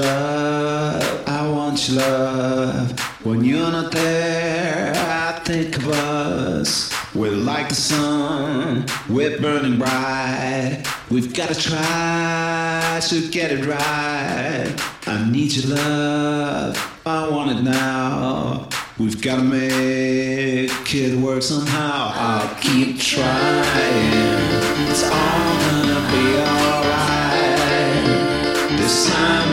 love, I want your love. When you're not there, I think of us. We're like the sun, we're burning bright. We've gotta try to get it right. I need your love, I want it now. We've gotta make it work somehow. I'll keep trying. It's all gonna be alright. This time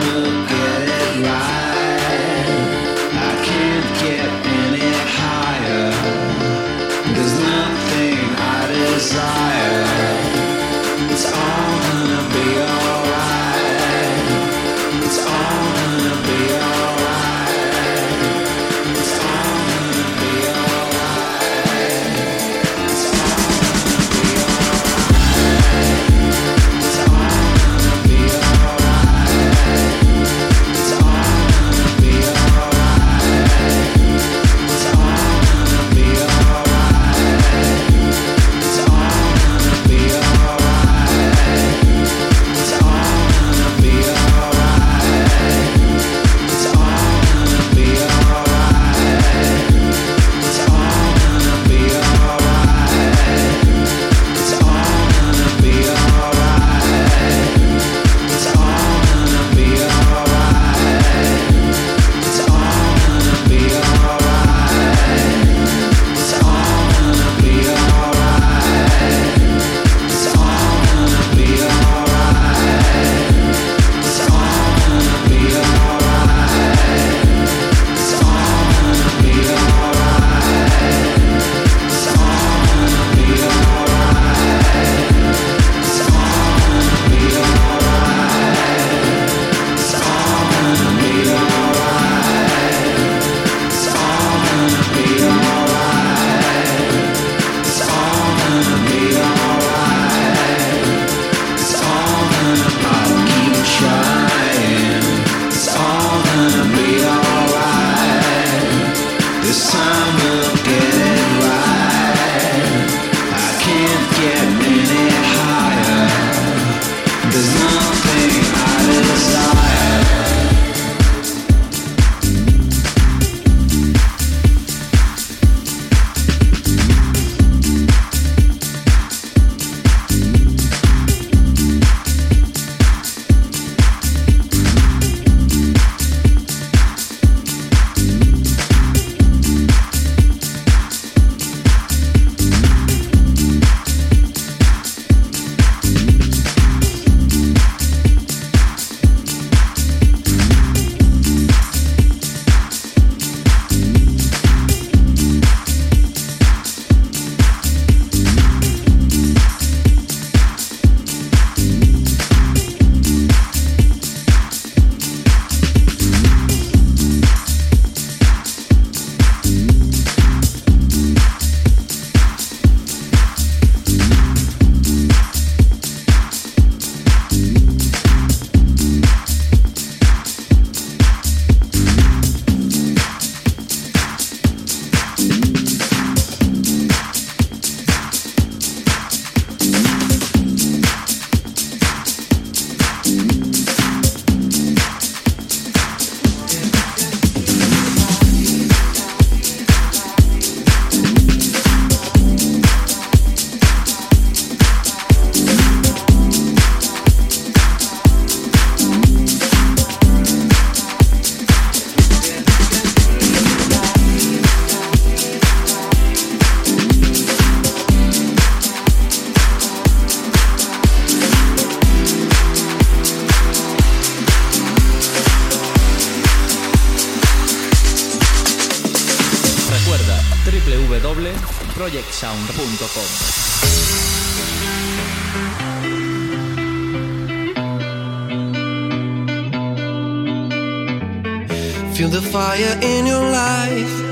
www.projectsound.com. Feel the fire in your life.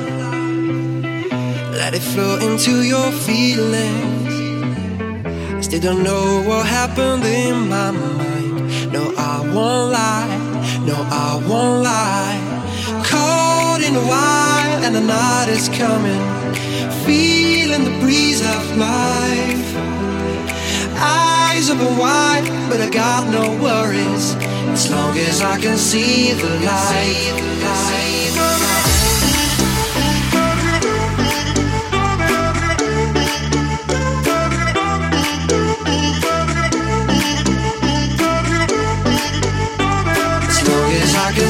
Let it flow into your feelings. I still don't know what happened in my mind. No, I won't lie. No, I won't lie. Caught in the wild and the night is coming. Feeling the breeze of life. Eyes open wide, but I got no worries. As long as I can see the light.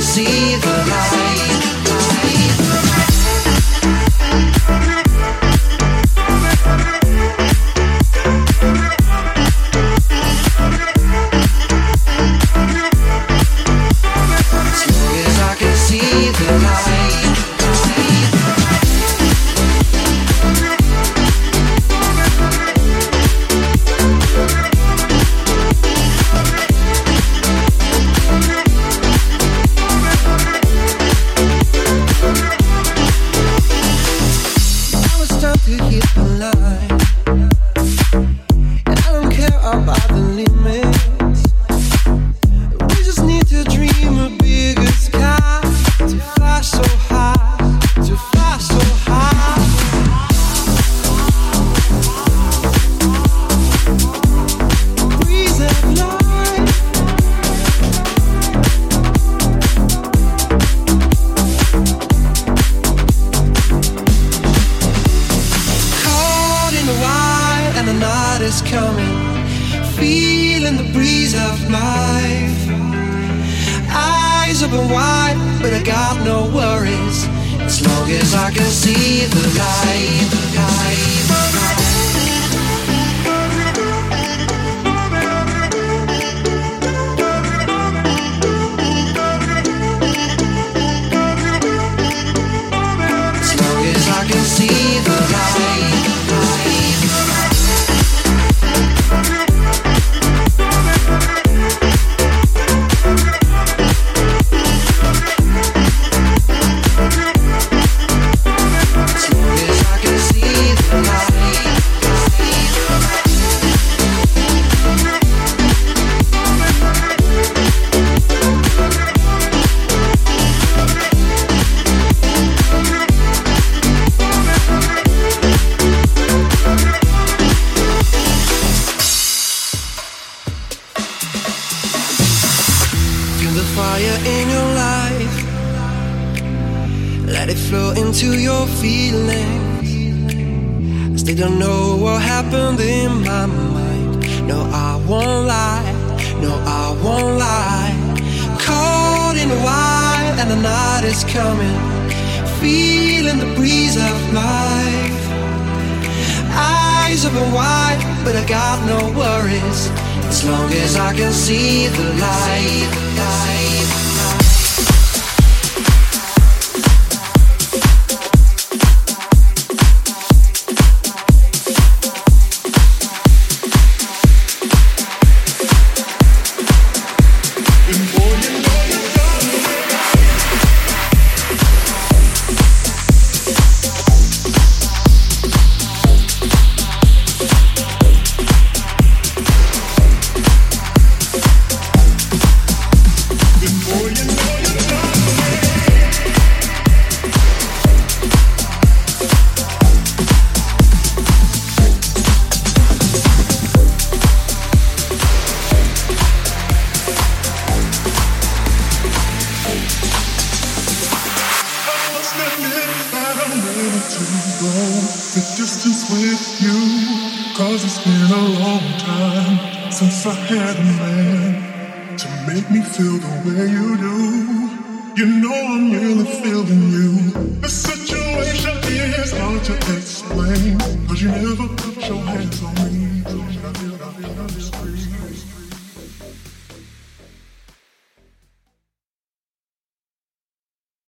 See the fire in your life. Let it flow into your feelings. I still don't know what happened in my mind. No, I won't lie. No, I won't lie. Caught in the wild and the night is coming. Feeling the breeze of life. Eyes open wide, but I got no worries. As long as I can see the light.